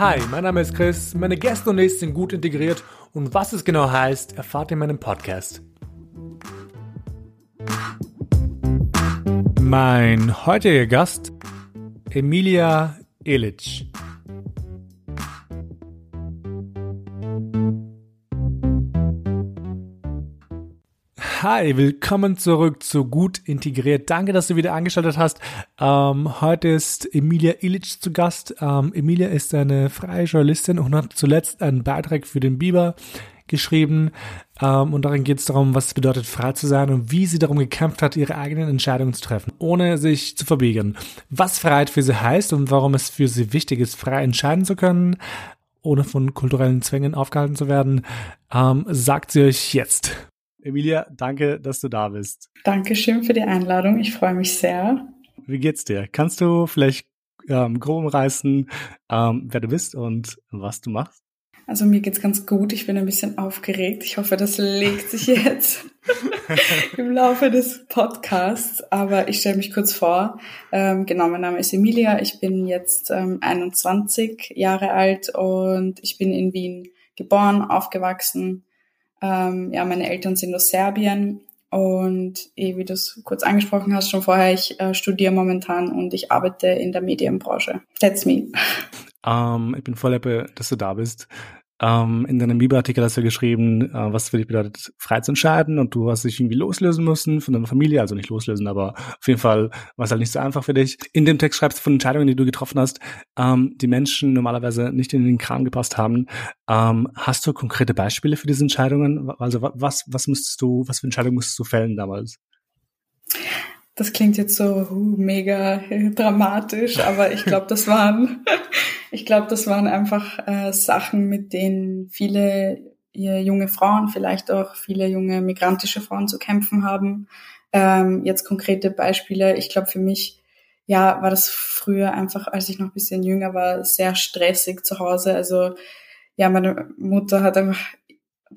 Hi, mein Name ist Chris, meine Gäste und ich sind gut integriert und was es genau heißt, erfahrt ihr in meinem Podcast. Mein heutiger Gast, Emilia Elic. Hi, willkommen zurück zu Gut Integriert. Danke, dass du wieder angeschaltet hast. Ähm, heute ist Emilia Ilic zu Gast. Ähm, Emilia ist eine freie Journalistin und hat zuletzt einen Beitrag für den Biber geschrieben. Ähm, und darin geht es darum, was es bedeutet, frei zu sein und wie sie darum gekämpft hat, ihre eigenen Entscheidungen zu treffen, ohne sich zu verbiegen. Was Freiheit für sie heißt und warum es für sie wichtig ist, frei entscheiden zu können, ohne von kulturellen Zwängen aufgehalten zu werden, ähm, sagt sie euch jetzt. Emilia, danke, dass du da bist. Dankeschön für die Einladung. Ich freue mich sehr. Wie geht's dir? Kannst du vielleicht ähm, grob umreißen, ähm, wer du bist und was du machst? Also mir geht's ganz gut. Ich bin ein bisschen aufgeregt. Ich hoffe, das legt sich jetzt im Laufe des Podcasts. Aber ich stelle mich kurz vor. Ähm, genau, mein Name ist Emilia. Ich bin jetzt ähm, 21 Jahre alt und ich bin in Wien geboren, aufgewachsen ähm, ja, meine Eltern sind aus Serbien und eh, wie du es kurz angesprochen hast, schon vorher, ich äh, studiere momentan und ich arbeite in der Medienbranche. That's me. Um, ähm, ich bin voll happy, dass du da bist. Ähm, in deinem Bibel-Artikel hast du geschrieben, äh, was für dich bedeutet, frei zu entscheiden und du hast dich irgendwie loslösen müssen von deiner Familie, also nicht loslösen, aber auf jeden Fall war es halt nicht so einfach für dich. In dem Text schreibst du von Entscheidungen, die du getroffen hast, ähm, die Menschen normalerweise nicht in den Kram gepasst haben. Ähm, hast du konkrete Beispiele für diese Entscheidungen? Also was, was müsstest du, was für Entscheidungen musstest du fällen damals? Das klingt jetzt so uh, mega dramatisch, aber ich glaube, das waren ich glaube, das waren einfach äh, Sachen, mit denen viele junge Frauen, vielleicht auch viele junge migrantische Frauen zu kämpfen haben. Ähm, jetzt konkrete Beispiele. Ich glaube, für mich, ja, war das früher einfach, als ich noch ein bisschen jünger war, sehr stressig zu Hause. Also, ja, meine Mutter hat einfach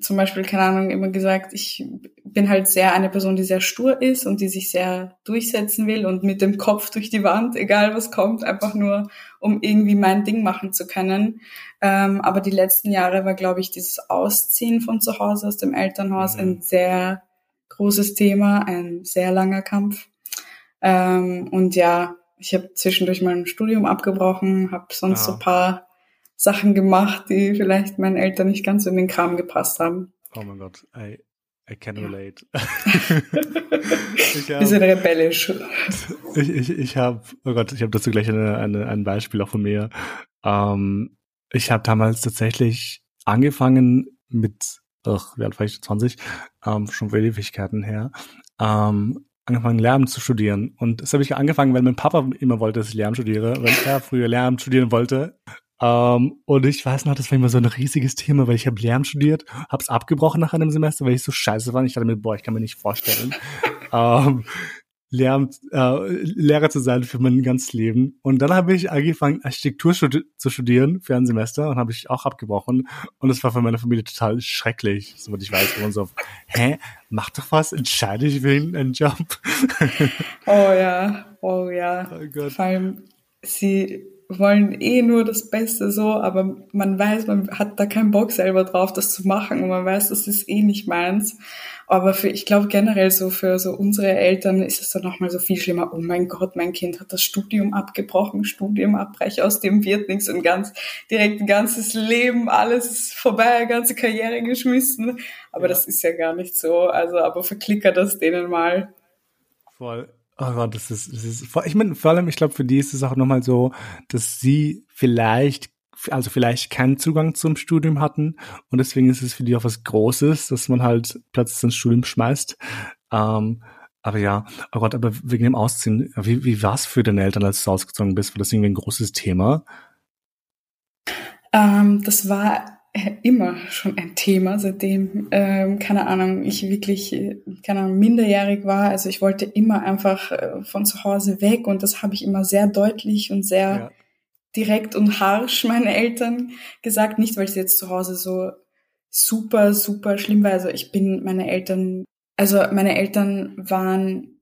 zum Beispiel, keine Ahnung, immer gesagt, ich bin halt sehr eine Person, die sehr stur ist und die sich sehr durchsetzen will und mit dem Kopf durch die Wand, egal was kommt, einfach nur, um irgendwie mein Ding machen zu können. Ähm, aber die letzten Jahre war, glaube ich, dieses Ausziehen von zu Hause aus dem Elternhaus mhm. ein sehr großes Thema, ein sehr langer Kampf. Ähm, und ja, ich habe zwischendurch mein Studium abgebrochen, habe sonst ja. so paar Sachen gemacht, die vielleicht meinen Eltern nicht ganz in den Kram gepasst haben. Oh mein Gott, I, I can relate. hab, Bisschen rebellisch. Ich, ich, ich habe, oh Gott, ich habe dazu gleich eine, eine, ein Beispiel auch von mir. Ähm, ich habe damals tatsächlich angefangen mit, ach, wie alt war ich, 20, ähm, schon vor Ewigkeiten her, ähm, angefangen Lehramt zu studieren. Und das habe ich angefangen, weil mein Papa immer wollte, dass ich Lehramt studiere, weil er früher Lehramt studieren wollte. Ähm, und ich weiß noch, das war immer so ein riesiges Thema, weil ich habe Lehramt studiert, habe es abgebrochen nach einem Semester, weil ich so scheiße war. Ich dachte mir, boah, ich kann mir nicht vorstellen, ähm, Lehramt, äh, Lehrer zu sein für mein ganzes Leben. Und dann habe ich angefangen, Architektur studi zu studieren für ein Semester und habe ich auch abgebrochen. Und es war für meine Familie total schrecklich, soweit ich weiß. Und so, hä, mach doch was, entscheide ich will einen Job. oh ja, oh ja. Oh Gott. Vor allem, sie wollen eh nur das Beste so, aber man weiß, man hat da keinen Bock selber drauf, das zu machen und man weiß, das ist eh nicht meins. Aber für, ich glaube generell so für so unsere Eltern ist es dann nochmal so viel schlimmer. Oh mein Gott, mein Kind hat das Studium abgebrochen, Studium abbreche, aus dem wird nichts und ganz direkt ein ganzes Leben, alles ist vorbei, ganze Karriere geschmissen. Aber ja. das ist ja gar nicht so. Also, aber verklickert das denen mal. Voll. Oh Gott, das ist, das ist, ich meine, vor allem, ich glaube, für die ist es auch nochmal so, dass sie vielleicht, also vielleicht keinen Zugang zum Studium hatten und deswegen ist es für die auch was Großes, dass man halt plötzlich ins Studium schmeißt. Ähm, aber ja, oh Gott, aber wegen dem Ausziehen, wie, wie war es für deine Eltern, als du ausgezogen bist? War das irgendwie ein großes Thema? Ähm, das war immer schon ein Thema, seitdem, ähm, keine Ahnung, ich wirklich, äh, keine Ahnung, minderjährig war. Also ich wollte immer einfach äh, von zu Hause weg und das habe ich immer sehr deutlich und sehr ja. direkt und harsh meinen Eltern gesagt. Nicht, weil es jetzt zu Hause so super, super schlimm war. Also ich bin meine Eltern, also meine Eltern waren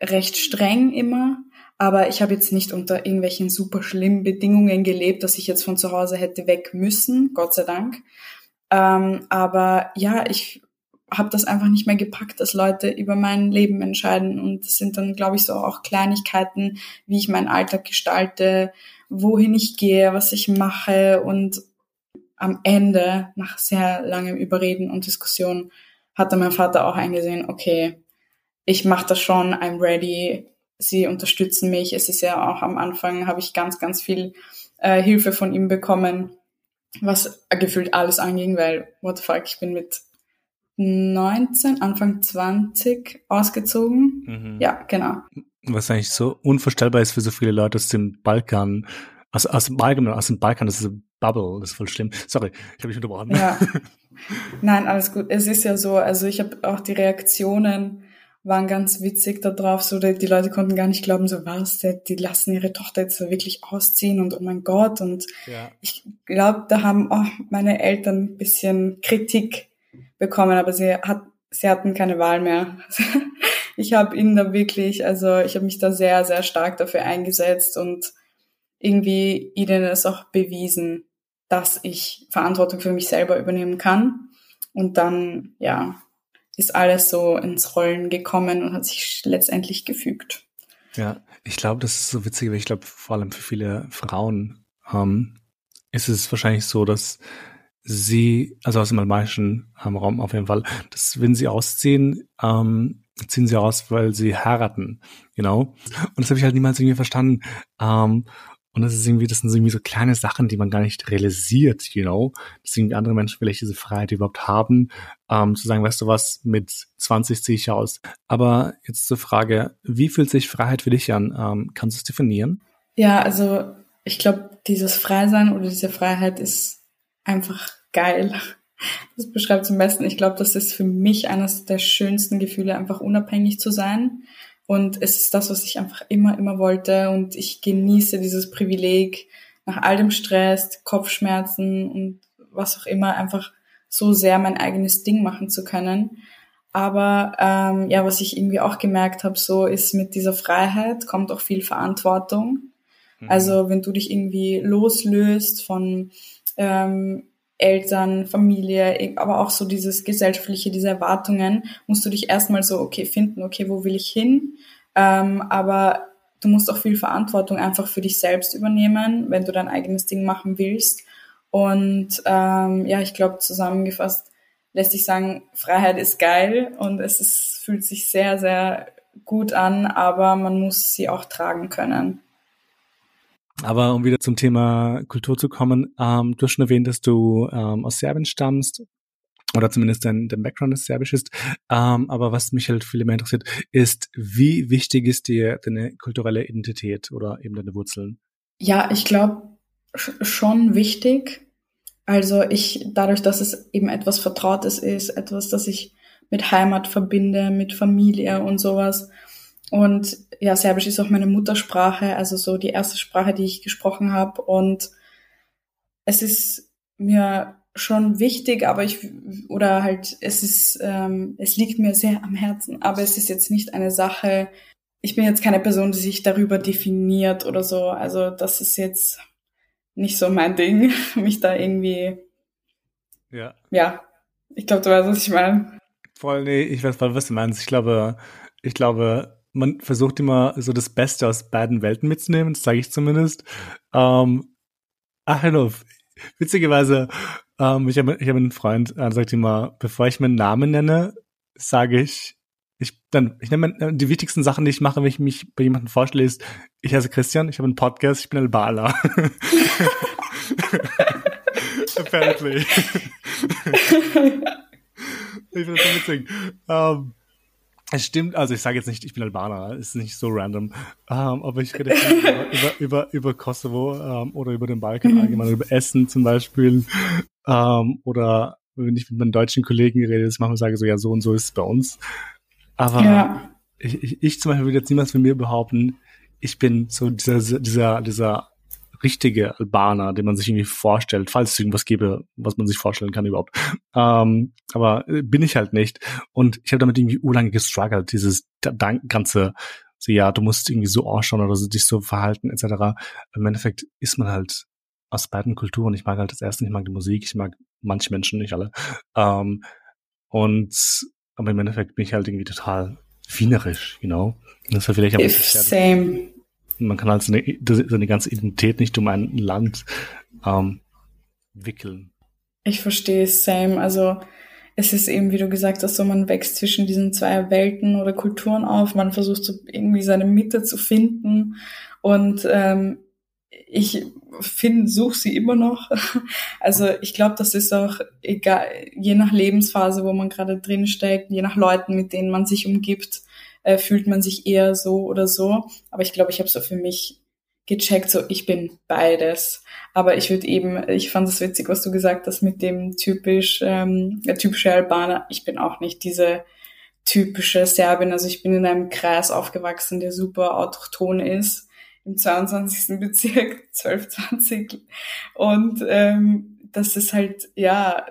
recht streng immer, Aber ich habe jetzt nicht unter irgendwelchen super schlimmen Bedingungen gelebt, dass ich jetzt von zu Hause hätte weg müssen, Gott sei Dank. Ähm, aber ja, ich habe das einfach nicht mehr gepackt, dass Leute über mein Leben entscheiden. Und das sind dann, glaube ich, so auch Kleinigkeiten, wie ich meinen Alltag gestalte, wohin ich gehe, was ich mache. Und am Ende, nach sehr langem Überreden und Diskussion, hat dann mein Vater auch eingesehen, okay, ich mache das schon, I'm ready, sie unterstützen mich. Es ist ja auch am Anfang, habe ich ganz, ganz viel äh, Hilfe von ihm bekommen, was gefühlt alles anging, weil, what the fuck, ich bin mit 19, Anfang 20 ausgezogen. Mhm. Ja, genau. Was eigentlich so unvorstellbar ist für so viele Leute aus dem Balkan, aus, aus dem Balkan, aus dem Balkan, das ist eine Bubble, das ist voll schlimm. Sorry, ich habe mich unterbrochen. Ja. Nein, alles gut. Es ist ja so, also ich habe auch die Reaktionen waren ganz witzig da drauf, so die, die Leute konnten gar nicht glauben, so was, die, die lassen ihre Tochter jetzt wirklich ausziehen und oh mein Gott und ja. ich glaube, da haben auch meine Eltern ein bisschen Kritik bekommen, aber sie hat sie hatten keine Wahl mehr. ich habe ihnen da wirklich, also ich habe mich da sehr sehr stark dafür eingesetzt und irgendwie ihnen es auch bewiesen, dass ich Verantwortung für mich selber übernehmen kann und dann ja ist alles so ins Rollen gekommen und hat sich letztendlich gefügt. Ja, ich glaube, das ist so witzig, weil ich glaube, vor allem für viele Frauen ähm, ist es wahrscheinlich so, dass sie, also aus dem albanischen ähm, Raum auf jeden Fall, dass wenn sie ausziehen, ähm, ziehen sie aus, weil sie heiraten, you know? Und das habe ich halt niemals irgendwie verstanden. Ähm, und das ist irgendwie, das sind irgendwie so kleine Sachen, die man gar nicht realisiert, you know, dass irgendwie andere Menschen vielleicht diese Freiheit überhaupt haben, ähm, zu sagen, weißt du was, mit 20 ziehe ich aus. Aber jetzt zur Frage, wie fühlt sich Freiheit für dich an? Ähm, kannst du es definieren? Ja, also ich glaube, dieses Freisein oder diese Freiheit ist einfach geil. Das beschreibt zum besten. Ich glaube, das ist für mich eines der schönsten Gefühle, einfach unabhängig zu sein. Und es ist das, was ich einfach immer, immer wollte. Und ich genieße dieses Privileg, nach all dem Stress, Kopfschmerzen und was auch immer, einfach so sehr mein eigenes Ding machen zu können. Aber ähm, ja, was ich irgendwie auch gemerkt habe, so ist mit dieser Freiheit kommt auch viel Verantwortung. Mhm. Also wenn du dich irgendwie loslöst von ähm, Eltern, Familie, aber auch so dieses gesellschaftliche, diese Erwartungen, musst du dich erstmal so, okay, finden, okay, wo will ich hin? Ähm, aber du musst auch viel Verantwortung einfach für dich selbst übernehmen, wenn du dein eigenes Ding machen willst. Und ähm, ja, ich glaube, zusammengefasst lässt sich sagen, Freiheit ist geil und es ist, fühlt sich sehr, sehr gut an, aber man muss sie auch tragen können. Aber um wieder zum Thema Kultur zu kommen, ähm, du hast schon erwähnt, dass du ähm, aus Serbien stammst oder zumindest dein, dein Background ist serbisch ist. Ähm, aber was mich halt viel mehr interessiert, ist, wie wichtig ist dir deine kulturelle Identität oder eben deine Wurzeln? Ja, ich glaube schon wichtig. Also ich, dadurch, dass es eben etwas Vertrautes ist, etwas, das ich mit Heimat verbinde, mit Familie und sowas, und ja, Serbisch ist auch meine Muttersprache, also so die erste Sprache, die ich gesprochen habe. Und es ist mir schon wichtig, aber ich oder halt es ist ähm, es liegt mir sehr am Herzen, aber es ist jetzt nicht eine Sache. Ich bin jetzt keine Person, die sich darüber definiert oder so. Also das ist jetzt nicht so mein Ding, mich da irgendwie. Ja. Ja, ich glaube, du weißt, was ich meine. Voll, nee, ich weiß was du meinst. Ich glaube, ich glaube, man versucht immer so das Beste aus beiden Welten mitzunehmen, das sage ich zumindest. Ähm, ach, hallo. Witzigerweise, ähm, ich habe ich hab einen Freund, der sagt immer, bevor ich meinen Namen nenne, sage ich, ich dann, ich nenne äh, die wichtigsten Sachen, die ich mache, wenn ich mich bei jemandem vorstelle, ist, ich heiße Christian, ich habe einen Podcast, ich bin Albala. Apparently. ich finde das so witzig. Um, ähm, es stimmt, also ich sage jetzt nicht, ich bin Albaner, ist nicht so random, ähm, aber ich rede über, über, über, Kosovo ähm, oder über den Balkan mhm. allgemein, über Essen zum Beispiel ähm, oder wenn ich mit meinen deutschen Kollegen rede, das manchmal sage so, ja, so und so ist es bei uns. Aber ja. ich, ich, ich zum Beispiel würde jetzt niemals von mir behaupten, ich bin so dieser, dieser, dieser richtige Albaner, den man sich irgendwie vorstellt, falls es irgendwas gäbe, was man sich vorstellen kann überhaupt. Ähm, aber äh, bin ich halt nicht. Und ich habe damit irgendwie urlange gestruggelt, dieses ganze so ja, du musst irgendwie so ausschauen oder so dich so verhalten etc. Im Endeffekt ist man halt aus beiden Kulturen. Ich mag halt das erste, ich mag die Musik, ich mag manche Menschen, nicht alle. Ähm, und aber im Endeffekt bin ich halt irgendwie total wienerisch, you know. Das ist vielleicht aber Same. Man kann halt seine, seine ganze Identität nicht um ein Land ähm, wickeln. Ich verstehe es, same. Also es ist eben, wie du gesagt hast, so man wächst zwischen diesen zwei Welten oder Kulturen auf. Man versucht so irgendwie seine Mitte zu finden. Und ähm, ich finde, suche sie immer noch. Also ich glaube, das ist auch egal, je nach Lebensphase, wo man gerade drin steckt, je nach Leuten, mit denen man sich umgibt, äh, fühlt man sich eher so oder so. Aber ich glaube, ich habe so für mich gecheckt, so ich bin beides. Aber ich würde eben, ich fand es witzig, was du gesagt hast mit dem typisch, ähm, typische Albaner. Ich bin auch nicht diese typische Serbin. Also ich bin in einem Kreis aufgewachsen, der super autochton ist, im 22. Bezirk, 1220. Und ähm, das ist halt, ja,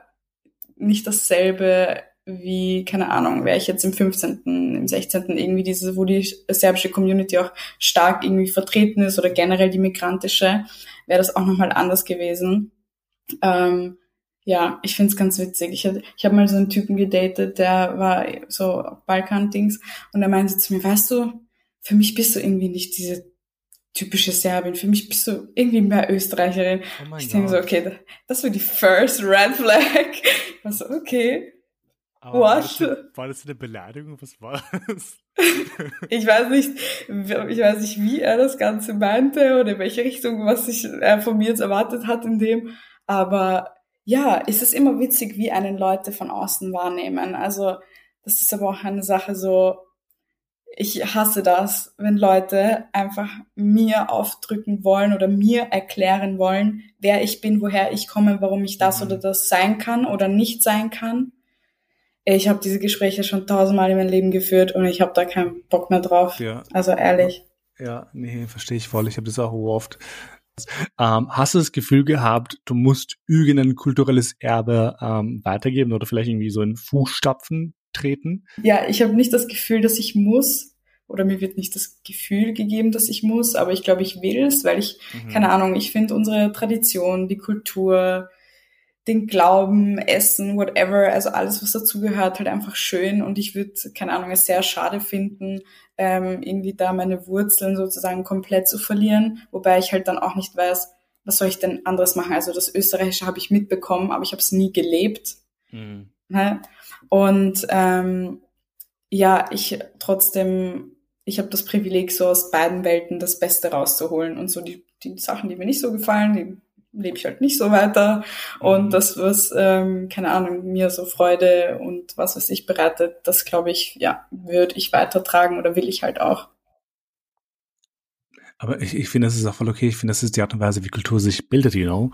nicht dasselbe wie, keine Ahnung, wäre ich jetzt im 15., im 16. irgendwie diese, wo die serbische Community auch stark irgendwie vertreten ist oder generell die migrantische, wäre das auch nochmal anders gewesen. Ähm, ja, ich find's ganz witzig. Ich, ich habe mal so einen Typen gedatet, der war so Balkan-Dings und er meinte zu mir, weißt du, für mich bist du irgendwie nicht diese typische Serbin. Für mich bist du irgendwie mehr Österreicherin. Oh ich denke so, okay, das war die first red flag. Ich war so, okay, aber What? War das, eine, war das eine Beleidigung? Was war das? ich weiß nicht, ich weiß nicht, wie er das Ganze meinte oder in welche Richtung, was sich er von mir jetzt erwartet hat in dem. Aber ja, es ist immer witzig, wie einen Leute von außen wahrnehmen. Also, das ist aber auch eine Sache so, ich hasse das, wenn Leute einfach mir aufdrücken wollen oder mir erklären wollen, wer ich bin, woher ich komme, warum ich das mhm. oder das sein kann oder nicht sein kann ich habe diese Gespräche schon tausendmal in meinem Leben geführt und ich habe da keinen Bock mehr drauf. Ja. Also ehrlich. Ja, nee, verstehe ich voll. Ich habe das auch oft. Ähm, hast du das Gefühl gehabt, du musst irgendein kulturelles Erbe ähm, weitergeben oder vielleicht irgendwie so in Fußstapfen treten? Ja, ich habe nicht das Gefühl, dass ich muss oder mir wird nicht das Gefühl gegeben, dass ich muss, aber ich glaube, ich will es, weil ich, mhm. keine Ahnung, ich finde unsere Tradition, die Kultur, den Glauben, Essen, whatever, also alles, was dazugehört, halt einfach schön. Und ich würde, keine Ahnung, es sehr schade finden, ähm, irgendwie da meine Wurzeln sozusagen komplett zu verlieren. Wobei ich halt dann auch nicht weiß, was soll ich denn anderes machen. Also das Österreichische habe ich mitbekommen, aber ich habe es nie gelebt. Mhm. Ne? Und ähm, ja, ich trotzdem, ich habe das Privileg, so aus beiden Welten das Beste rauszuholen. Und so die, die Sachen, die mir nicht so gefallen, die lebe ich halt nicht so weiter. Und mhm. das, was, ähm, keine Ahnung, mir so Freude und was weiß ich bereitet, das glaube ich, ja, würde ich weitertragen oder will ich halt auch. Aber ich, ich finde, das ist auch voll okay. Ich finde, das ist die Art und Weise, wie Kultur sich bildet, you know.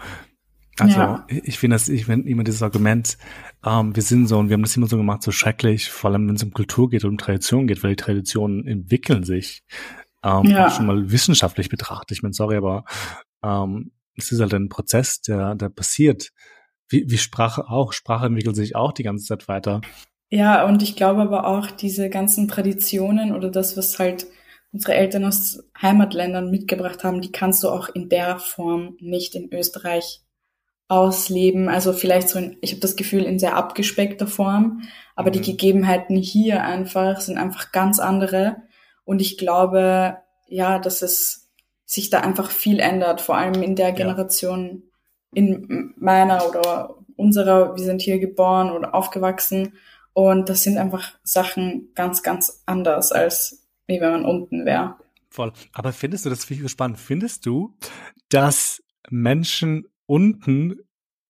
Also ja. ich finde das, ich finde immer dieses Argument, ähm, wir sind so und wir haben das immer so gemacht, so schrecklich, vor allem wenn es um Kultur geht und um Tradition geht, weil die Traditionen entwickeln sich. Ähm, ja. Schon mal wissenschaftlich betrachtet. Ich meine, sorry, aber ähm, es ist halt ein Prozess, der, der passiert. Wie, wie Sprache auch. Sprache entwickelt sich auch die ganze Zeit weiter. Ja, und ich glaube aber auch, diese ganzen Traditionen oder das, was halt unsere Eltern aus Heimatländern mitgebracht haben, die kannst du auch in der Form nicht in Österreich ausleben. Also vielleicht so, in, ich habe das Gefühl, in sehr abgespeckter Form, aber mhm. die Gegebenheiten hier einfach sind einfach ganz andere. Und ich glaube, ja, dass es sich da einfach viel ändert, vor allem in der Generation, ja. in meiner oder unserer, wir sind hier geboren oder aufgewachsen und das sind einfach Sachen ganz, ganz anders, als wie wenn man unten wäre. Voll. Aber findest du, das finde ich spannend, findest du, dass Menschen unten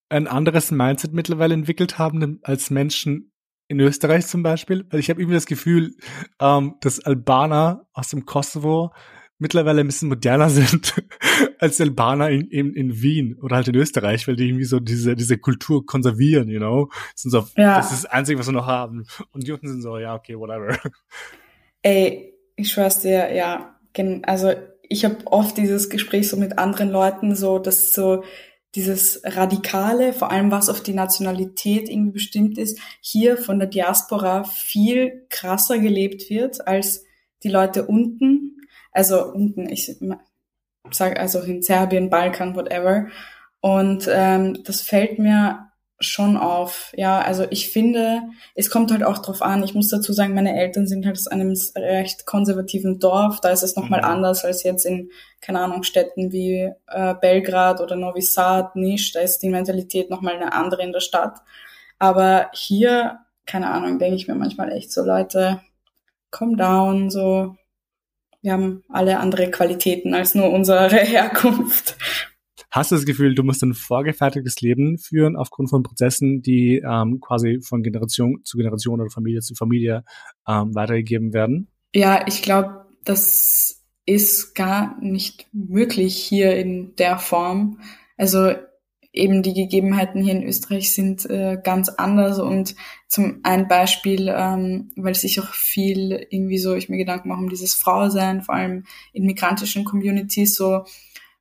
ein anderes Mindset mittlerweile entwickelt haben als Menschen in Österreich zum Beispiel? Weil ich habe irgendwie das Gefühl, ähm, dass Albaner aus dem Kosovo mittlerweile ein bisschen moderner sind als die Albaner in, in, in Wien oder halt in Österreich, weil die irgendwie so diese, diese Kultur konservieren, you know? Sind so, ja. Das ist das Einzige, was wir noch haben. Und die unten sind so, ja, okay, whatever. Ey, ich schwör's dir, ja, also ich habe oft dieses Gespräch so mit anderen Leuten, so, dass so dieses Radikale, vor allem was auf die Nationalität irgendwie bestimmt ist, hier von der Diaspora viel krasser gelebt wird als die Leute unten, also unten, ich sage also in Serbien, Balkan, whatever. Und ähm, das fällt mir schon auf. Ja, also ich finde, es kommt halt auch drauf an. Ich muss dazu sagen, meine Eltern sind halt aus einem recht konservativen Dorf. Da ist es nochmal mhm. anders als jetzt in, keine Ahnung, Städten wie äh, Belgrad oder Novi Sad, Nisch. Da ist die Mentalität nochmal eine andere in der Stadt. Aber hier, keine Ahnung, denke ich mir manchmal echt so, Leute, calm down, so. Wir haben alle andere Qualitäten als nur unsere Herkunft. Hast du das Gefühl, du musst ein vorgefertigtes Leben führen aufgrund von Prozessen, die ähm, quasi von Generation zu Generation oder Familie zu Familie ähm, weitergegeben werden? Ja, ich glaube, das ist gar nicht möglich hier in der Form. Also eben die Gegebenheiten hier in Österreich sind äh, ganz anders. Und zum ein Beispiel, ähm, weil sich auch viel irgendwie so, ich mir Gedanken mache um dieses Frausein, vor allem in migrantischen Communities, so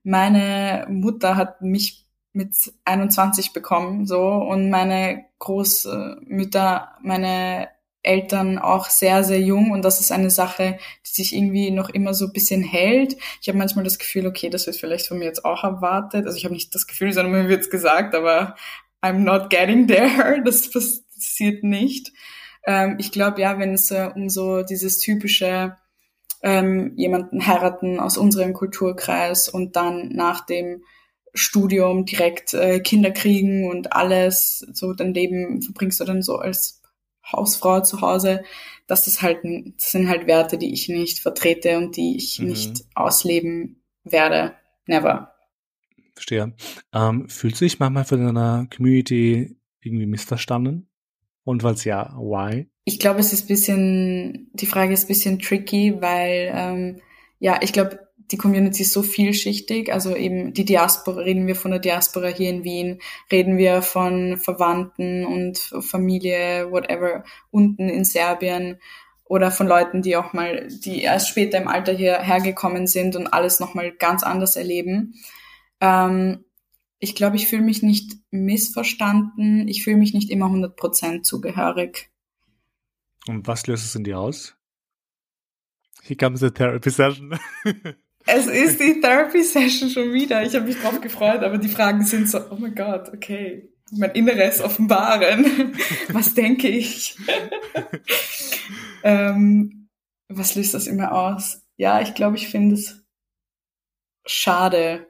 meine Mutter hat mich mit 21 bekommen, so, und meine Großmütter, meine Eltern auch sehr, sehr jung und das ist eine Sache, die sich irgendwie noch immer so ein bisschen hält. Ich habe manchmal das Gefühl, okay, das wird vielleicht von mir jetzt auch erwartet. Also ich habe nicht das Gefühl, sondern mir wird's gesagt, aber I'm not getting there. Das passiert nicht. Ähm, ich glaube, ja, wenn es äh, um so dieses typische ähm, jemanden heiraten aus unserem Kulturkreis und dann nach dem Studium direkt äh, Kinder kriegen und alles, so dein Leben verbringst du dann so als Hausfrau zu Hause, dass das halt, das sind halt Werte, die ich nicht vertrete und die ich mhm. nicht ausleben werde. Never. Verstehe. Ähm, fühlst du dich manchmal von deiner Community irgendwie missverstanden? Und falls ja, why? Ich glaube, es ist bisschen, die Frage ist bisschen tricky, weil, ähm, ja, ich glaube, die Community ist so vielschichtig. Also eben die Diaspora, reden wir von der Diaspora hier in Wien, reden wir von Verwandten und Familie, whatever, unten in Serbien oder von Leuten, die auch mal, die erst später im Alter hierher gekommen sind und alles nochmal ganz anders erleben. Ähm, ich glaube, ich fühle mich nicht missverstanden. Ich fühle mich nicht immer 100% zugehörig. Und was löst es in dir aus? Here comes the therapy session. Es ist die Therapy-Session schon wieder. Ich habe mich drauf gefreut, aber die Fragen sind so, oh mein Gott, okay. Mein Inneres offenbaren. Was denke ich? ähm, was löst das immer aus? Ja, ich glaube, ich finde es schade.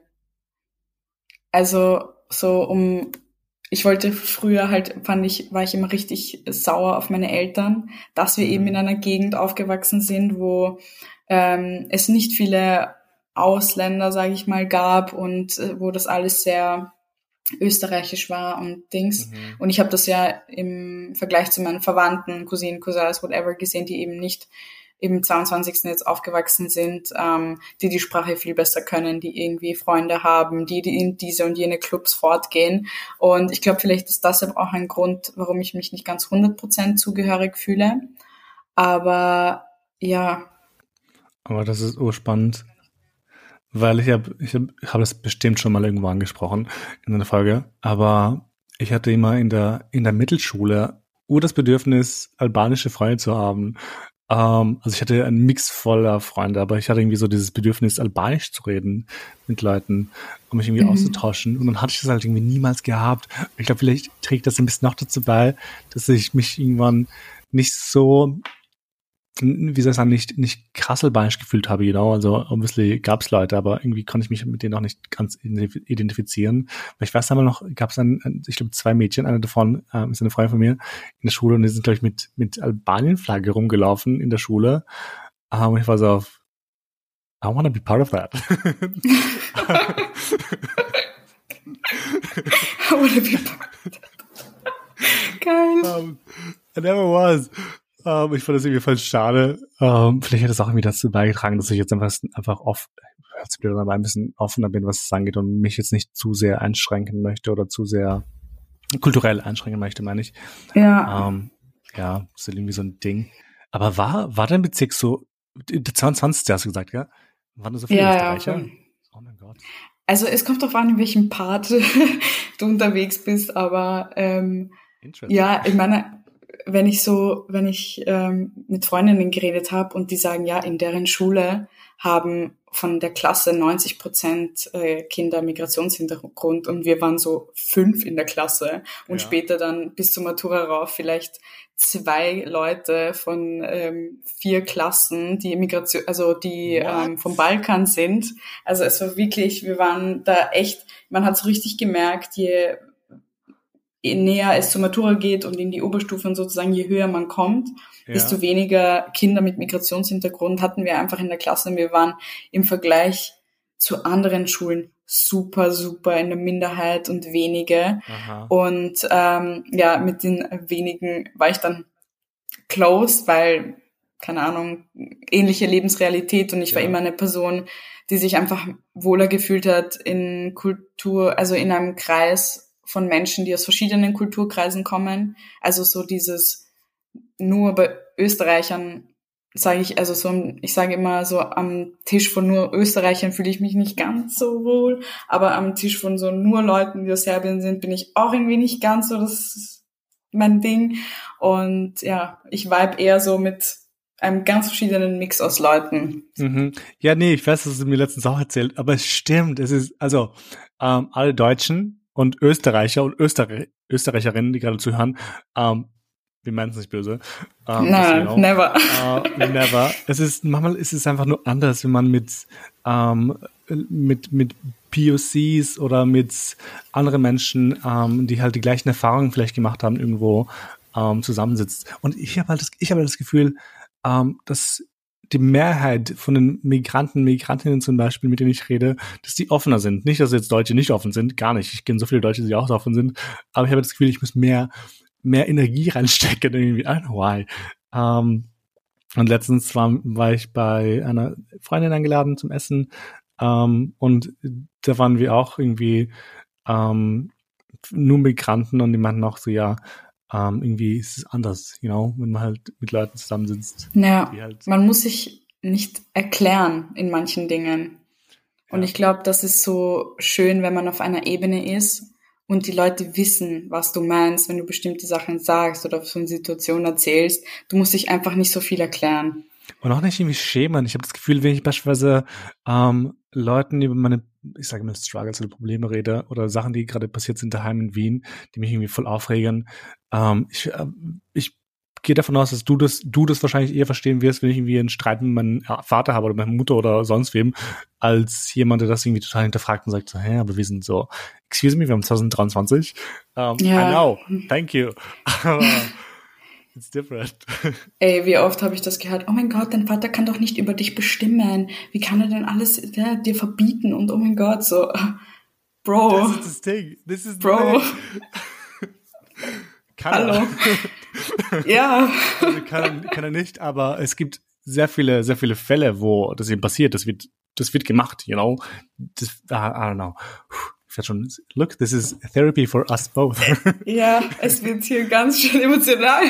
Also so um ich wollte früher halt, fand ich, war ich immer richtig sauer auf meine Eltern, dass wir eben in einer Gegend aufgewachsen sind, wo ähm, es nicht viele Ausländer, sage ich mal, gab und äh, wo das alles sehr österreichisch war und Dings. Mhm. Und ich habe das ja im Vergleich zu meinen Verwandten, Cousinen, Cousins, whatever gesehen, die eben nicht im 22. jetzt aufgewachsen sind, ähm, die die Sprache viel besser können, die irgendwie Freunde haben, die, die in diese und jene Clubs fortgehen. Und ich glaube, vielleicht ist das auch ein Grund, warum ich mich nicht ganz 100% zugehörig fühle. Aber ja. Aber das ist urspannend. Weil ich habe ich hab, hab das bestimmt schon mal irgendwo angesprochen in einer Folge, aber ich hatte immer in der, in der Mittelschule ur das Bedürfnis, albanische Freunde zu haben. Ähm, also ich hatte einen Mix voller Freunde, aber ich hatte irgendwie so dieses Bedürfnis, albanisch zu reden mit Leuten, um mich irgendwie mhm. auszutauschen. Und dann hatte ich das halt irgendwie niemals gehabt. Ich glaube, vielleicht trägt das ein bisschen noch dazu bei, dass ich mich irgendwann nicht so wie soll ich sagen, nicht, nicht krasselbeinig gefühlt habe, genau. Also obviously gab es Leute, aber irgendwie konnte ich mich mit denen auch nicht ganz identifizieren. Weil ich weiß einmal noch, gab es ein, ich glaube, zwei Mädchen, eine davon ähm, ist eine Freundin von mir in der Schule und die sind, glaube ich, mit, mit Albanien-Flagge rumgelaufen in der Schule. Ähm, und ich war so auf, I wanna be part of that. I wanna be part of that. Geil. Um, I never was. Ähm, ich fand das irgendwie voll schade. Ähm, vielleicht hat es auch irgendwie dazu beigetragen, dass ich jetzt einfach, einfach oft, jetzt wieder dabei ein bisschen offener bin, was es angeht und mich jetzt nicht zu sehr einschränken möchte oder zu sehr kulturell einschränken möchte, meine ich. Ja. Ähm, ja, das ist irgendwie so ein Ding. Aber war, war dein Bezirk so, der 22. hast du gesagt, ja? Waren da so viele ja, Österreicher? Ja, oh mein Gott. Also es kommt darauf an, in welchem Part du unterwegs bist, aber ähm, ja, ich meine, wenn ich so, wenn ich ähm, mit Freundinnen geredet habe und die sagen, ja, in deren Schule haben von der Klasse 90 Prozent äh, Kinder Migrationshintergrund und wir waren so fünf in der Klasse und ja. später dann bis zur Matura rauf vielleicht zwei Leute von ähm, vier Klassen, die Migration, also die ähm, vom Balkan sind. Also es war wirklich, wir waren da echt, man hat so richtig gemerkt, je näher es zur Matura geht und in die Oberstufen sozusagen, je höher man kommt, ja. desto weniger Kinder mit Migrationshintergrund hatten wir einfach in der Klasse. Wir waren im Vergleich zu anderen Schulen super, super in der Minderheit und wenige. Aha. Und ähm, ja, mit den wenigen war ich dann close, weil, keine Ahnung, ähnliche Lebensrealität und ich ja. war immer eine Person, die sich einfach wohler gefühlt hat in Kultur, also in einem Kreis von Menschen, die aus verschiedenen Kulturkreisen kommen. Also so dieses nur bei Österreichern sage ich, also so, ich sage immer so, am Tisch von nur Österreichern fühle ich mich nicht ganz so wohl, aber am Tisch von so nur Leuten, die aus Serbien sind, bin ich auch irgendwie nicht ganz so, das ist mein Ding. Und ja, ich vibe eher so mit einem ganz verschiedenen Mix aus Leuten. Mhm. Ja, nee, ich weiß, dass du mir letztens auch erzählt, aber es stimmt, es ist, also, ähm, alle Deutschen und Österreicher und Österreich Österreicherinnen, die gerade zuhören, ähm, wir meinen es nicht böse. Ähm, Nein, no, never. Äh, never. Es ist, manchmal ist es einfach nur anders, wenn man mit, ähm, mit, mit POCs oder mit anderen Menschen, ähm, die halt die gleichen Erfahrungen vielleicht gemacht haben, irgendwo ähm, zusammensitzt. Und ich habe halt das, ich habe halt das Gefühl, ähm, dass die Mehrheit von den Migranten, Migrantinnen zum Beispiel, mit denen ich rede, dass die offener sind. Nicht, dass jetzt Deutsche nicht offen sind, gar nicht. Ich kenne so viele Deutsche, die auch so offen sind. Aber ich habe das Gefühl, ich muss mehr, mehr Energie reinstecken, irgendwie. I don't know why. Um, und letztens war, war ich bei einer Freundin eingeladen zum Essen. Um, und da waren wir auch irgendwie um, nur Migranten und die meinten auch so, ja, ähm, irgendwie ist es anders, you know, wenn man halt mit Leuten zusammensitzt. Ja, halt man muss sich nicht erklären in manchen Dingen. Und ja. ich glaube, das ist so schön, wenn man auf einer Ebene ist und die Leute wissen, was du meinst, wenn du bestimmte Sachen sagst oder so eine Situation erzählst. Du musst dich einfach nicht so viel erklären. Und auch nicht irgendwie schämen. Ich habe das Gefühl, wenn ich beispielsweise ähm, Leuten über meine, ich sage mal, Struggles oder Probleme rede oder Sachen, die gerade passiert sind daheim in Wien, die mich irgendwie voll aufregen, ähm, ich, äh, ich gehe davon aus, dass du das, du das wahrscheinlich eher verstehen wirst, wenn ich irgendwie einen Streit mit meinem Vater habe oder meiner Mutter oder sonst wem, als jemand, der das irgendwie total hinterfragt und sagt so, hä, aber wir sind so, excuse me, wir haben 2023. Um, ähm, ja. I know, thank you. It's different. Ey, wie oft habe ich das gehört? Oh mein Gott, dein Vater kann doch nicht über dich bestimmen. Wie kann er denn alles ja, dir verbieten? Und oh mein Gott, so, Bro. Das ist das Ding. This is Bro. Kann Hallo. Er. ja. Also kann, kann er nicht, aber es gibt sehr viele, sehr viele Fälle, wo das eben passiert. Das wird, das wird gemacht, you know. Das, I, I don't know ich schon, look, this is therapy for us both. ja, es wird hier ganz schön emotional.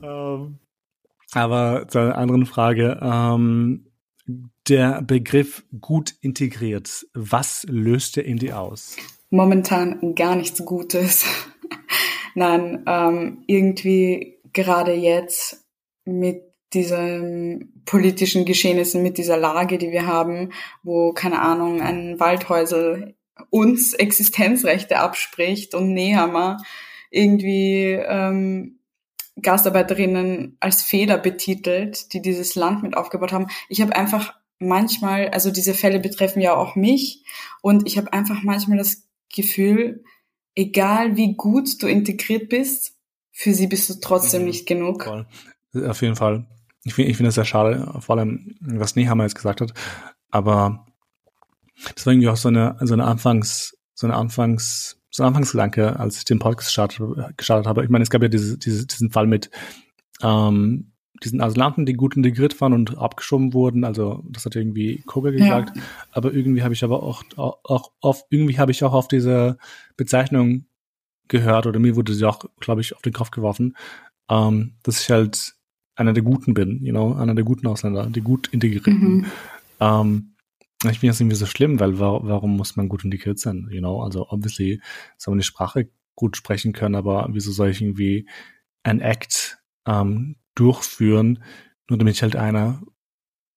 um, ähm, aber zu einer anderen Frage. Um, ähm, der Begriff gut integriert, was löst er in dir aus? Momentan gar nichts Gutes. Nein, ähm, irgendwie gerade jetzt mit diesen politischen Geschehnissen, mit dieser Lage, die wir haben, wo, keine Ahnung, ein Waldhäusel uns Existenzrechte abspricht und Nehammer irgendwie ähm, Gastarbeiterinnen als Fehler betitelt, die dieses Land mit aufgebaut haben. Ich habe einfach manchmal, also diese Fälle betreffen ja auch mich und ich habe einfach manchmal das Gefühl, egal wie gut du integriert bist, für sie bist du trotzdem mhm, nicht genug. Voll. Auf jeden Fall. Ich finde ich finde es sehr schade, vor allem, was Nehammer jetzt gesagt hat. Aber das war irgendwie auch so eine, so eine Anfangs, so eine Anfangs, so ein Anfangsgedanke, als ich den Podcast gestartet, gestartet habe. Ich meine, es gab ja diese, diese, diesen Fall mit ähm, diesen Asylanten, die gut integriert waren und abgeschoben wurden. Also das hat irgendwie Koga gesagt. Ja. Aber irgendwie habe ich aber auch, auch, auf, irgendwie habe ich auch auf diese Bezeichnung gehört oder mir wurde sie auch, glaube ich, auf den Kopf geworfen, ähm, dass ich halt einer der Guten bin, you know, einer der guten Ausländer, die gut integrierten. Mhm. Ähm, ich finde das irgendwie so schlimm, weil warum muss man gut integriert sein, you know? Also obviously soll man die Sprache gut sprechen können, aber wieso soll ich irgendwie ein Act ähm, durchführen, nur damit ich halt einer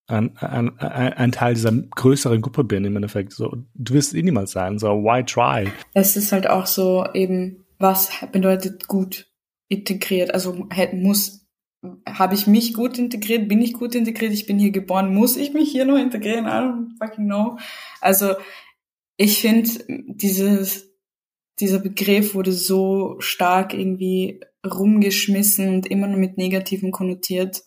ein, ein, ein, Teil dieser größeren Gruppe bin im Endeffekt. So, du wirst eh niemals sein. So, why try? Es ist halt auch so eben, was bedeutet gut integriert? Also muss habe ich mich gut integriert? Bin ich gut integriert? Ich bin hier geboren. Muss ich mich hier noch integrieren? I don't fucking know. Also ich finde, dieses dieser Begriff wurde so stark irgendwie rumgeschmissen und immer nur mit Negativen konnotiert.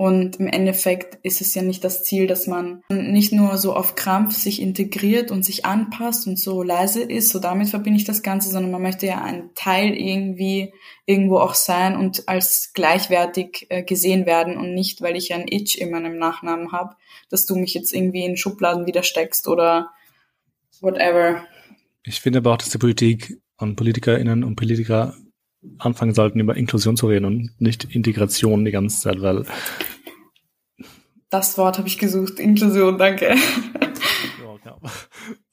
Und im Endeffekt ist es ja nicht das Ziel, dass man nicht nur so auf Krampf sich integriert und sich anpasst und so leise ist, so damit verbinde ich das Ganze, sondern man möchte ja ein Teil irgendwie irgendwo auch sein und als gleichwertig äh, gesehen werden und nicht, weil ich ein Itch in meinem Nachnamen habe, dass du mich jetzt irgendwie in Schubladen wieder steckst oder whatever. Ich finde aber auch, dass die Politik und PolitikerInnen und Politiker anfangen sollten, über Inklusion zu reden und nicht Integration die ganze Zeit, weil das Wort habe ich gesucht, Inklusion, danke.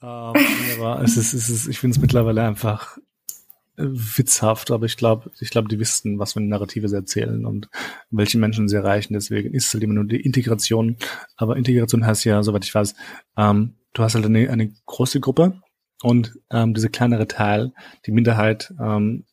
ja, ähm, aber es ist, es ist, ich finde es mittlerweile einfach witzhaft, aber ich glaube, ich glaube, die wissen, was für eine Narrative sie erzählen und welche Menschen sie erreichen. Deswegen ist es halt immer nur die Integration. Aber Integration heißt ja, soweit ich weiß, ähm, du hast halt eine, eine große Gruppe und ähm, diese kleinere Teil, die Minderheit, ähm,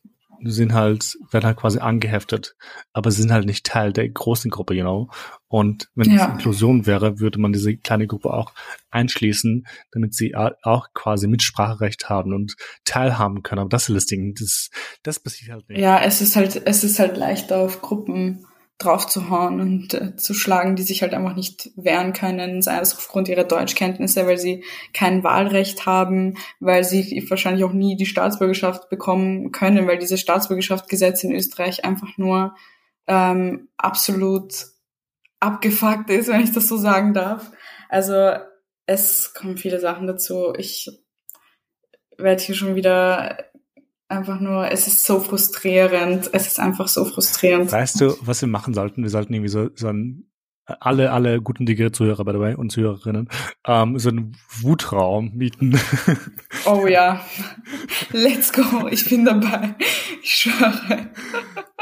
sind halt, werden halt quasi angeheftet, aber sind halt nicht Teil der großen Gruppe, you know. Und wenn ja. es Inklusion wäre, würde man diese kleine Gruppe auch einschließen, damit sie auch quasi Mitspracherecht haben und teilhaben können. Aber das ist das Ding, das, das passiert halt nicht. Ja, es ist halt, es ist halt leichter auf Gruppen draufzuhauen und äh, zu schlagen, die sich halt einfach nicht wehren können, sei es aufgrund ihrer Deutschkenntnisse, weil sie kein Wahlrecht haben, weil sie wahrscheinlich auch nie die Staatsbürgerschaft bekommen können, weil diese Staatsbürgerschaftsgesetz in Österreich einfach nur ähm, absolut abgefuckt ist, wenn ich das so sagen darf. Also es kommen viele Sachen dazu. Ich werde hier schon wieder einfach nur, es ist so frustrierend. Es ist einfach so frustrierend. Weißt du, was wir machen sollten? Wir sollten irgendwie so, so ein alle, alle guten Dinge Zuhörer by the way und Zuhörerinnen, ähm, so einen Wutraum mieten. Oh ja. Let's go. Ich bin dabei. Ich schwöre.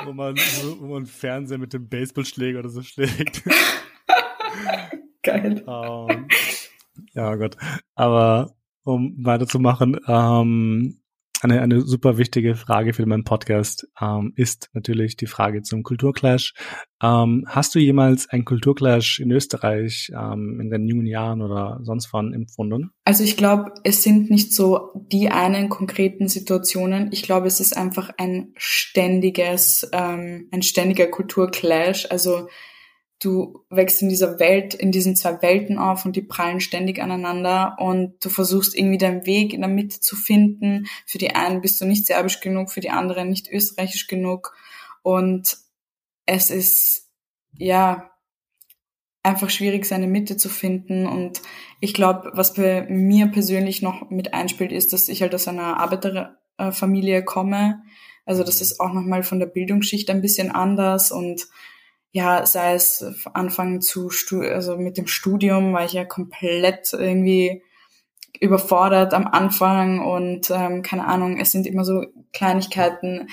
Wo man, wo man Fernseher mit dem Baseballschläger oder so schlägt. Geil. Ähm, ja Gott. Aber um weiterzumachen, ähm, eine, eine super wichtige Frage für meinen Podcast ähm, ist natürlich die Frage zum Kulturclash. Ähm, hast du jemals einen Kulturclash in Österreich ähm, in den jungen Jahren oder sonst wann empfunden? Also ich glaube, es sind nicht so die einen konkreten Situationen. Ich glaube, es ist einfach ein ständiges, ähm, ein ständiger Kulturclash. Also du wächst in dieser Welt, in diesen zwei Welten auf und die prallen ständig aneinander und du versuchst irgendwie deinen Weg in der Mitte zu finden. Für die einen bist du nicht serbisch genug, für die anderen nicht österreichisch genug und es ist, ja, einfach schwierig, seine Mitte zu finden und ich glaube, was bei mir persönlich noch mit einspielt, ist, dass ich halt aus einer Arbeiterfamilie komme. Also das ist auch nochmal von der Bildungsschicht ein bisschen anders und ja, sei es anfangen zu, also mit dem Studium, war ich ja komplett irgendwie überfordert am Anfang und ähm, keine Ahnung, es sind immer so Kleinigkeiten.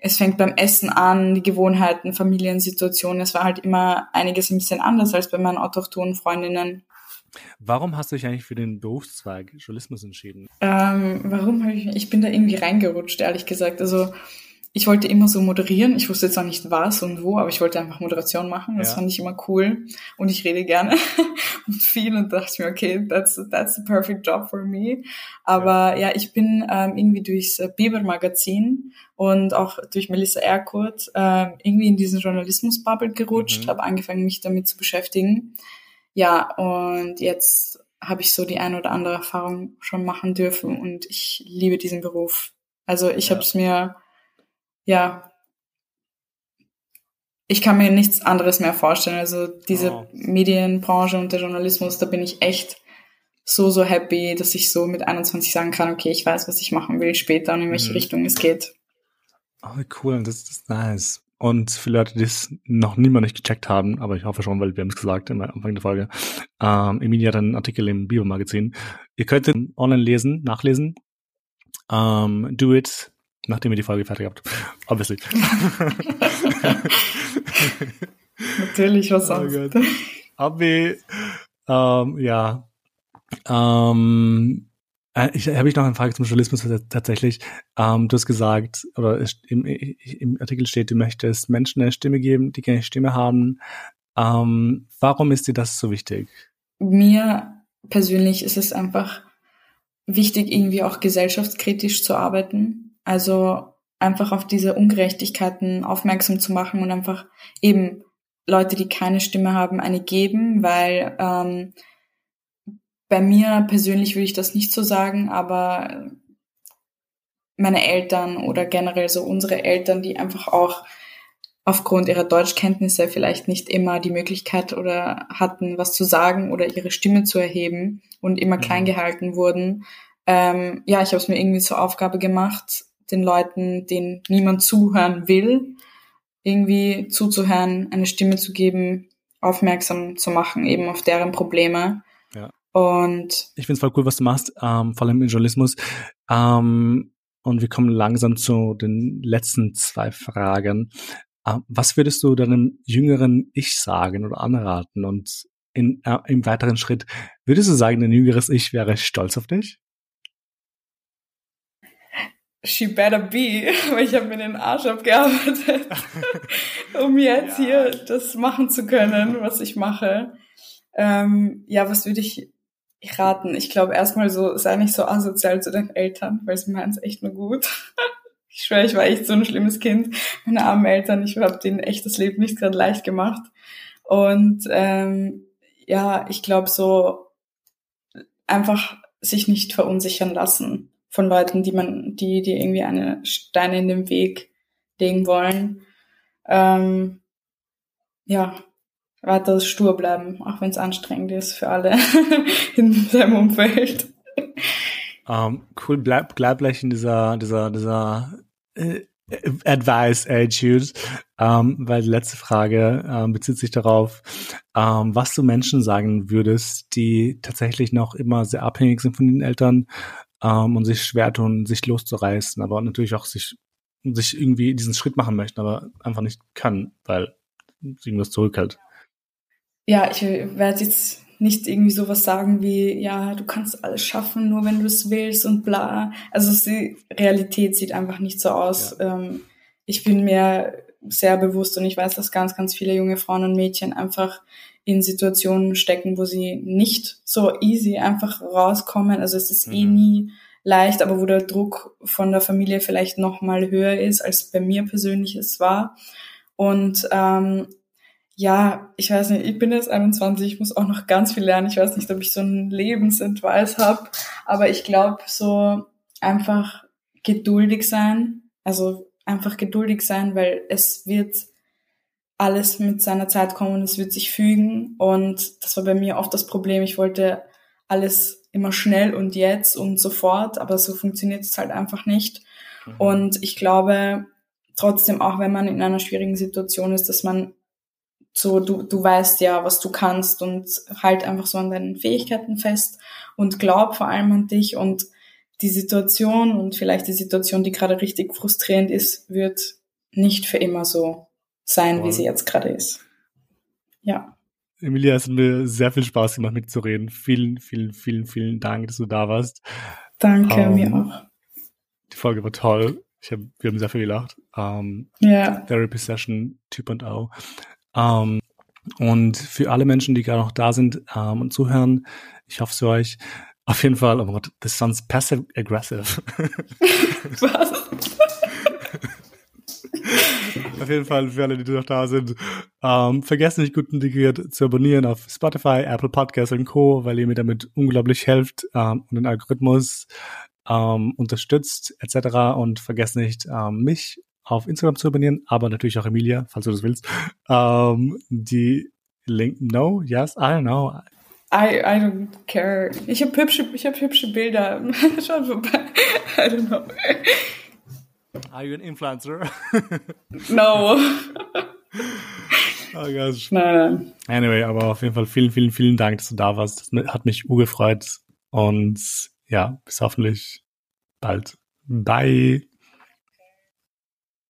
Es fängt beim Essen an, die Gewohnheiten, Familiensituationen. Es war halt immer einiges ein bisschen anders als bei meinen autochthonen Freundinnen. Warum hast du dich eigentlich für den Berufszweig Journalismus entschieden? Ähm, warum habe ich, ich bin da irgendwie reingerutscht, ehrlich gesagt. Also ich wollte immer so moderieren. Ich wusste jetzt auch nicht was und wo, aber ich wollte einfach Moderation machen. Das ja. fand ich immer cool. Und ich rede gerne und viel und dachte mir, okay, that's, that's the perfect job for me. Aber ja, ja ich bin ähm, irgendwie durchs Biber-Magazin und auch durch Melissa Erkurt ähm, irgendwie in diesen Journalismus-Bubble gerutscht, mhm. habe angefangen, mich damit zu beschäftigen. Ja, und jetzt habe ich so die ein oder andere Erfahrung schon machen dürfen und ich liebe diesen Beruf. Also ich ja. habe es mir ja, ich kann mir nichts anderes mehr vorstellen. Also diese oh. Medienbranche und der Journalismus, da bin ich echt so, so happy, dass ich so mit 21 sagen kann, okay, ich weiß, was ich machen will später und in welche mhm. Richtung es geht. Oh, cool, das, das ist nice. Und für Leute, die es noch niemand nicht gecheckt haben, aber ich hoffe schon, weil wir haben es gesagt am Anfang der Folge, ähm, Emilia hat einen Artikel im Biomagazin. Ihr könnt ihn online lesen, nachlesen. Ähm, do it Nachdem ihr die Folge fertig habt. Obviously. Natürlich, was oh sonst. Oh Abi, ähm, ja. Ähm, äh, ich habe ich noch eine Frage zum Journalismus tatsächlich. Ähm, du hast gesagt, oder im, im Artikel steht, du möchtest Menschen eine Stimme geben, die keine Stimme haben. Ähm, warum ist dir das so wichtig? Mir persönlich ist es einfach wichtig, irgendwie auch gesellschaftskritisch zu arbeiten. Also einfach auf diese Ungerechtigkeiten aufmerksam zu machen und einfach eben Leute, die keine Stimme haben, eine geben, weil ähm, bei mir persönlich würde ich das nicht so sagen, aber meine Eltern oder generell so unsere Eltern, die einfach auch aufgrund ihrer Deutschkenntnisse vielleicht nicht immer die Möglichkeit oder hatten, was zu sagen oder ihre Stimme zu erheben und immer mhm. klein gehalten wurden. Ähm, ja, ich habe es mir irgendwie zur Aufgabe gemacht, den Leuten, denen niemand zuhören will, irgendwie zuzuhören, eine Stimme zu geben, aufmerksam zu machen, eben auf deren Probleme. Ja. Und ich finde es voll cool, was du machst, ähm, vor allem im Journalismus. Ähm, und wir kommen langsam zu den letzten zwei Fragen. Ähm, was würdest du deinem jüngeren Ich sagen oder anraten? Und in, äh, im weiteren Schritt, würdest du sagen, dein jüngeres Ich wäre stolz auf dich? She better be, weil ich habe mir den Arsch abgearbeitet, um jetzt ja. hier das machen zu können, was ich mache. Ähm, ja, was würde ich raten? Ich glaube erstmal so, sei nicht so asozial zu deinen Eltern, weil sie meinen es echt nur gut. ich schwöre, ich war echt so ein schlimmes Kind. Meine armen Eltern, ich habe denen echt das Leben nicht gerade leicht gemacht. Und ähm, ja, ich glaube so einfach sich nicht verunsichern lassen von Leuten, die man, die, die irgendwie eine Steine in den Weg legen wollen. Ähm, ja, weiter stur bleiben, auch wenn es anstrengend ist für alle in seinem Umfeld. Um, ähm, cool, bleib, bleib gleich in dieser, dieser, dieser äh, Advice Attitude, ähm, weil die letzte Frage ähm, bezieht sich darauf, was du Menschen sagen würdest, die tatsächlich noch immer sehr abhängig sind von den Eltern, ähm, und sich schwer tun, sich loszureißen, aber natürlich auch sich, sich irgendwie diesen Schritt machen möchten, aber einfach nicht können, weil irgendwas zurückhält. Ja, ich werde jetzt nicht irgendwie sowas sagen wie, ja, du kannst alles schaffen, nur wenn du es willst und bla. Also die Realität sieht einfach nicht so aus. Ja. Ähm, ich bin mir sehr bewusst und ich weiß, dass ganz, ganz viele junge Frauen und Mädchen einfach in Situationen stecken, wo sie nicht so easy einfach rauskommen. Also es ist eh mhm. eh nie leicht, aber wo der Druck von der Familie vielleicht noch mal höher ist, als bei mir persönlich es war. Und ähm, ja, ich weiß nicht, ich bin jetzt 21, ich muss auch noch ganz viel lernen. Ich weiß nicht, ob ich so einen Lebensentweis habe, aber ich glaube, so einfach geduldig sein, also einfach geduldig sein, weil es wird alles mit seiner Zeit kommen und es wird sich fügen. Und das war bei mir oft das Problem. Ich wollte alles immer schnell und jetzt und sofort, aber so funktioniert es halt einfach nicht. Mhm. Und ich glaube trotzdem, auch wenn man in einer schwierigen Situation ist, dass man so, du, du weißt ja, was du kannst und halt einfach so an deinen Fähigkeiten fest und glaub vor allem an dich und die Situation und vielleicht die Situation, die gerade richtig frustrierend ist, wird nicht für immer so sein, Voll. wie sie jetzt gerade ist. Ja. Emilia, es hat mir sehr viel Spaß gemacht, mitzureden. Vielen, vielen, vielen, vielen Dank, dass du da warst. Danke, um, mir ähm, auch. Die Folge war toll. Ich hab, wir haben sehr viel gelacht. Um, ja. Therapy Session 2.0. Um, und für alle Menschen, die gerade noch da sind um, und zuhören, ich hoffe es für euch. Auf jeden Fall, oh Gott, this sounds passive aggressive. Was? Auf jeden Fall für alle, die noch da sind. Ähm, vergesst nicht, gut integriert zu abonnieren auf Spotify, Apple Podcasts und Co., weil ihr mir damit unglaublich helft ähm, und den Algorithmus ähm, unterstützt etc. Und vergesst nicht, ähm, mich auf Instagram zu abonnieren, aber natürlich auch Emilia, falls du das willst. Ähm, die Link, no, yes, I don't know. I, I don't care. Ich habe hübsche, hab hübsche Bilder. Schaut vorbei. I don't know. Are you an influencer? no. oh gosh. Nein, nein. Anyway, aber auf jeden Fall vielen, vielen, vielen Dank, dass du da warst. Das hat mich urgefreut. Und ja, bis hoffentlich bald. Bye.